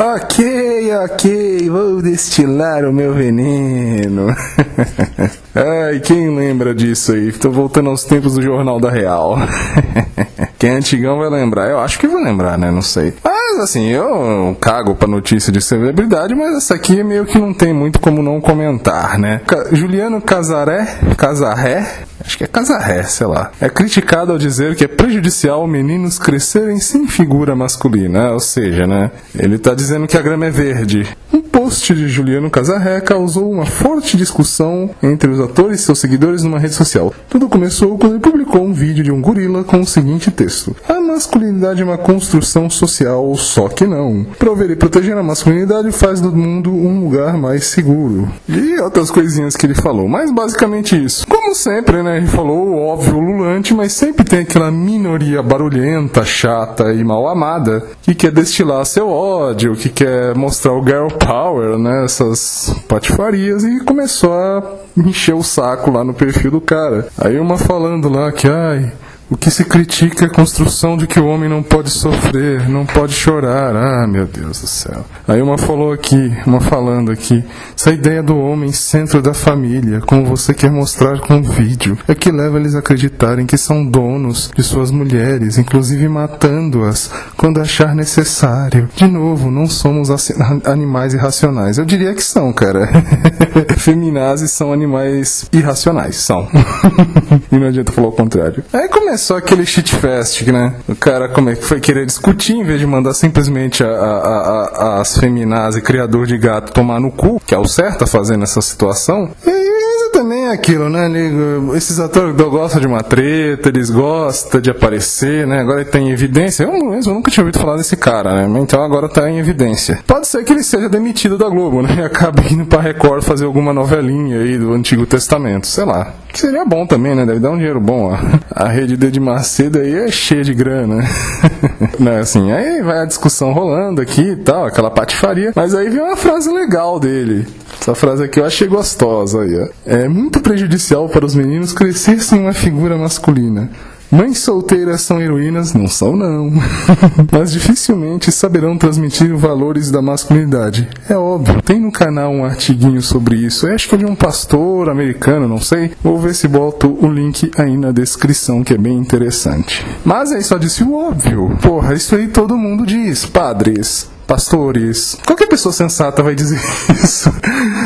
Ok, ok, vou destilar o meu veneno. Ai, quem lembra disso aí? Tô voltando aos tempos do Jornal da Real. Quem é antigão vai lembrar. Eu acho que vai lembrar, né? Não sei. Mas assim, eu cago pra notícia de celebridade, mas essa aqui meio que não tem muito como não comentar, né? Juliano Casaré, Casarré, acho que é Casarré, sei lá, é criticado ao dizer que é prejudicial meninos crescerem sem figura masculina, ou seja, né? Ele tá dizendo que a grama é verde. Post de Juliano Casarré causou uma forte discussão entre os atores e seus seguidores numa rede social. Tudo começou quando ele publicou um vídeo de um gorila com o seguinte texto: A masculinidade é uma construção social, só que não. Prover e proteger a masculinidade faz do mundo um lugar mais seguro. E outras coisinhas que ele falou, mas basicamente isso. Como sempre, né? Ele falou óbvio lulante, mas sempre tem aquela minoria barulhenta, chata e mal amada que quer destilar seu ódio, que quer mostrar o girl power, né? Essas patifarias e começou a encher o saco lá no perfil do cara. Aí uma falando lá que, ai, o que se critica é a construção de que o homem não pode sofrer, não pode chorar. Ah, meu Deus do céu. Aí uma falou aqui, uma falando aqui, essa ideia do homem centro da família, como você quer mostrar com o vídeo, é que leva eles a acreditarem que são donos de suas mulheres, inclusive matando-as quando achar necessário. De novo, não somos animais irracionais. Eu diria que são, cara. Feminazes são animais irracionais, são. e não adianta falar o contrário. Aí começa só aquele shitfest, né? O cara como é que foi querer discutir em vez de mandar simplesmente a, a, a, as feminazes criador de gato tomar no cu, que é o certo a fazer nessa situação. E também é aquilo, né? Esses atores gostam de uma treta, eles gostam de aparecer, né? Agora ele tem evidência. Eu mesmo nunca tinha ouvido falar desse cara, né? Então agora tá em evidência. Pode ser que ele seja demitido da Globo, né? E acabe indo pra Record fazer alguma novelinha aí do Antigo Testamento, sei lá. Seria bom também, né? Deve dar um dinheiro bom, ó. A rede de Macedo aí é cheia de grana. né? Assim, aí vai a discussão rolando aqui e tal, aquela patifaria. Mas aí vem uma frase legal dele. Essa frase aqui eu achei gostosa aí. É muito prejudicial para os meninos crescer sem uma figura masculina. Mães solteiras são heroínas? Não são, não. Mas dificilmente saberão transmitir valores da masculinidade. É óbvio. Tem no canal um artiguinho sobre isso. Eu acho que é de um pastor americano, não sei. Vou ver se boto o link aí na descrição, que é bem interessante. Mas aí só disse o óbvio. Porra, isso aí todo mundo diz. Padres, pastores. Qualquer pessoa sensata vai dizer isso.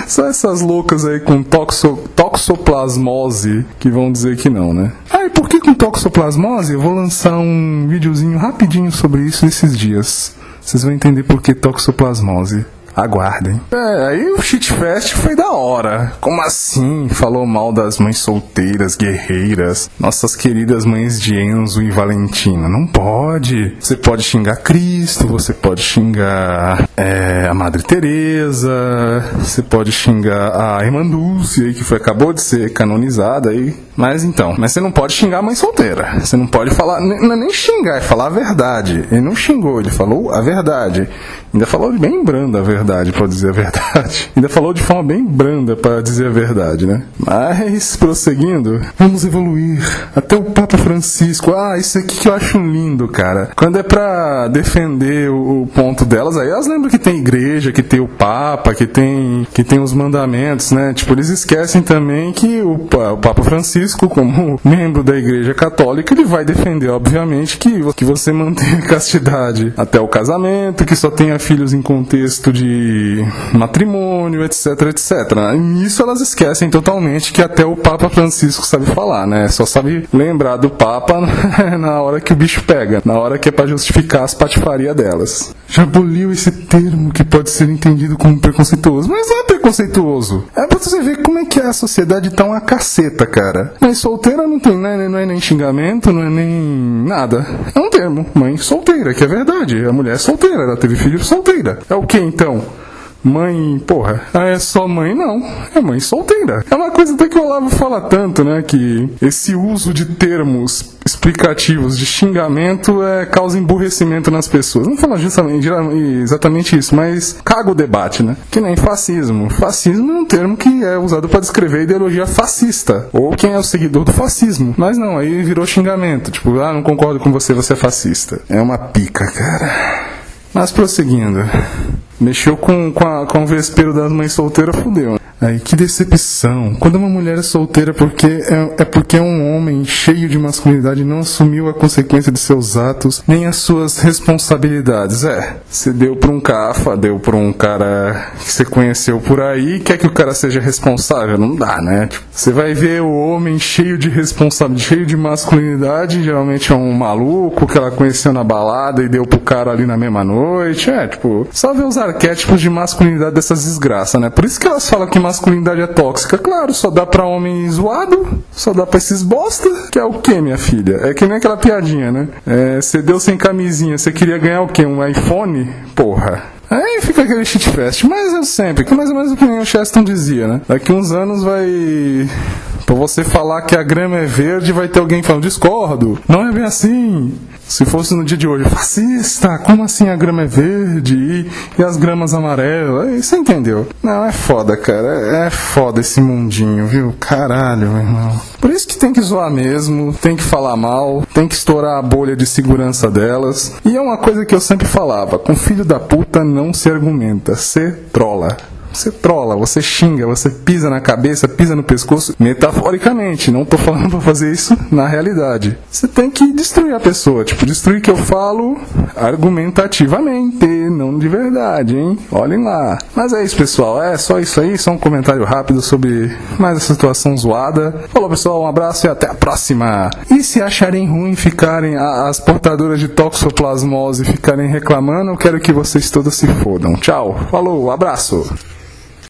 Só essas loucas aí com toxo, toxoplasmose que vão dizer que não, né? Ah, e por que com toxoplasmose? Eu vou lançar um videozinho rapidinho sobre isso esses dias. Vocês vão entender por que toxoplasmose. Aguardem. É, aí o shitfest foi da hora. Como assim? Falou mal das mães solteiras, guerreiras, nossas queridas mães de Enzo e Valentina. Não pode. Você pode xingar Cristo, você pode xingar é, a Madre Teresa, você pode xingar a irmã Dulce, que foi, acabou de ser canonizada aí. Mas então, mas você não pode xingar a mãe solteira. Você não pode falar, não é nem xingar, é falar a verdade. Ele não xingou, ele falou a verdade. Ainda falou bem branda a verdade, para dizer a verdade. Ainda falou de forma bem branda para dizer a verdade, né? Mas, prosseguindo, vamos evoluir até o Papa Francisco. Ah, isso aqui que eu acho lindo, cara. Quando é pra defender o, ponto delas, aí elas lembram que tem igreja, que tem o Papa, que tem, que tem os mandamentos, né? Tipo, eles esquecem também que o, o Papa Francisco, como membro da igreja católica, ele vai defender, obviamente, que, que você mantenha castidade até o casamento, que só tenha filhos em contexto de matrimônio, etc, etc. E nisso elas esquecem totalmente que até o Papa Francisco sabe falar, né? Só sabe lembrar do Papa na hora que o bicho pega, na hora que é para justificar as patifarias delas. Já aboliu esse termo que pode ser entendido como preconceituoso, mas não é preconceituoso. É pra você ver como é que a sociedade tá uma caceta, cara. Mãe solteira não tem, né? não é nem xingamento, não é nem nada. É um termo, mãe solteira, que é verdade. A mulher é solteira, ela teve filhos solteira. É o que então? Mãe, porra, ah, é só mãe? Não, é mãe solteira. É uma coisa até que o Olavo fala tanto, né? Que esse uso de termos explicativos de xingamento é, causa emburrecimento nas pessoas. Não fala justamente, exatamente isso, mas caga o debate, né? Que nem fascismo. Fascismo é um termo que é usado para descrever a ideologia fascista, ou quem é o seguidor do fascismo. Mas não, aí virou xingamento. Tipo, ah, não concordo com você, você é fascista. É uma pica, cara. Mas prosseguindo. Mexeu com, com, a, com o vespeiro das mães solteiras, fudeu. Aí, que decepção. Quando uma mulher é solteira porque é, é, porque é um homem cheio de masculinidade não assumiu a consequência de seus atos, nem as suas responsabilidades. É, você deu pra um cafa, deu pra um cara que você conheceu por aí, quer que o cara seja responsável? Não dá, né? Tipo, você vai ver o homem cheio de responsabilidade, cheio de masculinidade, geralmente é um maluco que ela conheceu na balada e deu pro cara ali na mesma noite. É, tipo, só ver os arquétipos de masculinidade dessas desgraças, né? Por isso que elas falam que masculinidade é tóxica. Claro, só dá pra homem zoado, só dá pra esses bosta, que é o que, minha filha? É que nem aquela piadinha, né? É, você deu sem camisinha, você queria ganhar o quê? Um iPhone? Porra. Aí fica aquele shitfest. Mas eu sempre, que mais ou menos o que o Cheston dizia, né? Daqui uns anos vai. Pra você falar que a grama é verde, vai ter alguém falando, discordo. Não é bem assim. Se fosse no dia de hoje, fascista, como assim a grama é verde e, e as gramas amarelas? Aí você entendeu? Não, é foda, cara. É, é foda esse mundinho, viu? Caralho, meu irmão. Por isso que tem que zoar mesmo, tem que falar mal, tem que estourar a bolha de segurança delas. E é uma coisa que eu sempre falava: com filho da puta não se argumenta, se trola. Você trola, você xinga, você pisa na cabeça, pisa no pescoço, metaforicamente. Não tô falando pra fazer isso na realidade. Você tem que destruir a pessoa. Tipo, destruir que eu falo argumentativamente, não de verdade, hein? Olhem lá. Mas é isso, pessoal. É só isso aí. Só um comentário rápido sobre mais essa situação zoada. Falou, pessoal. Um abraço e até a próxima. E se acharem ruim ficarem as portadoras de toxoplasmose ficarem reclamando, eu quero que vocês todos se fodam. Tchau. Falou, abraço.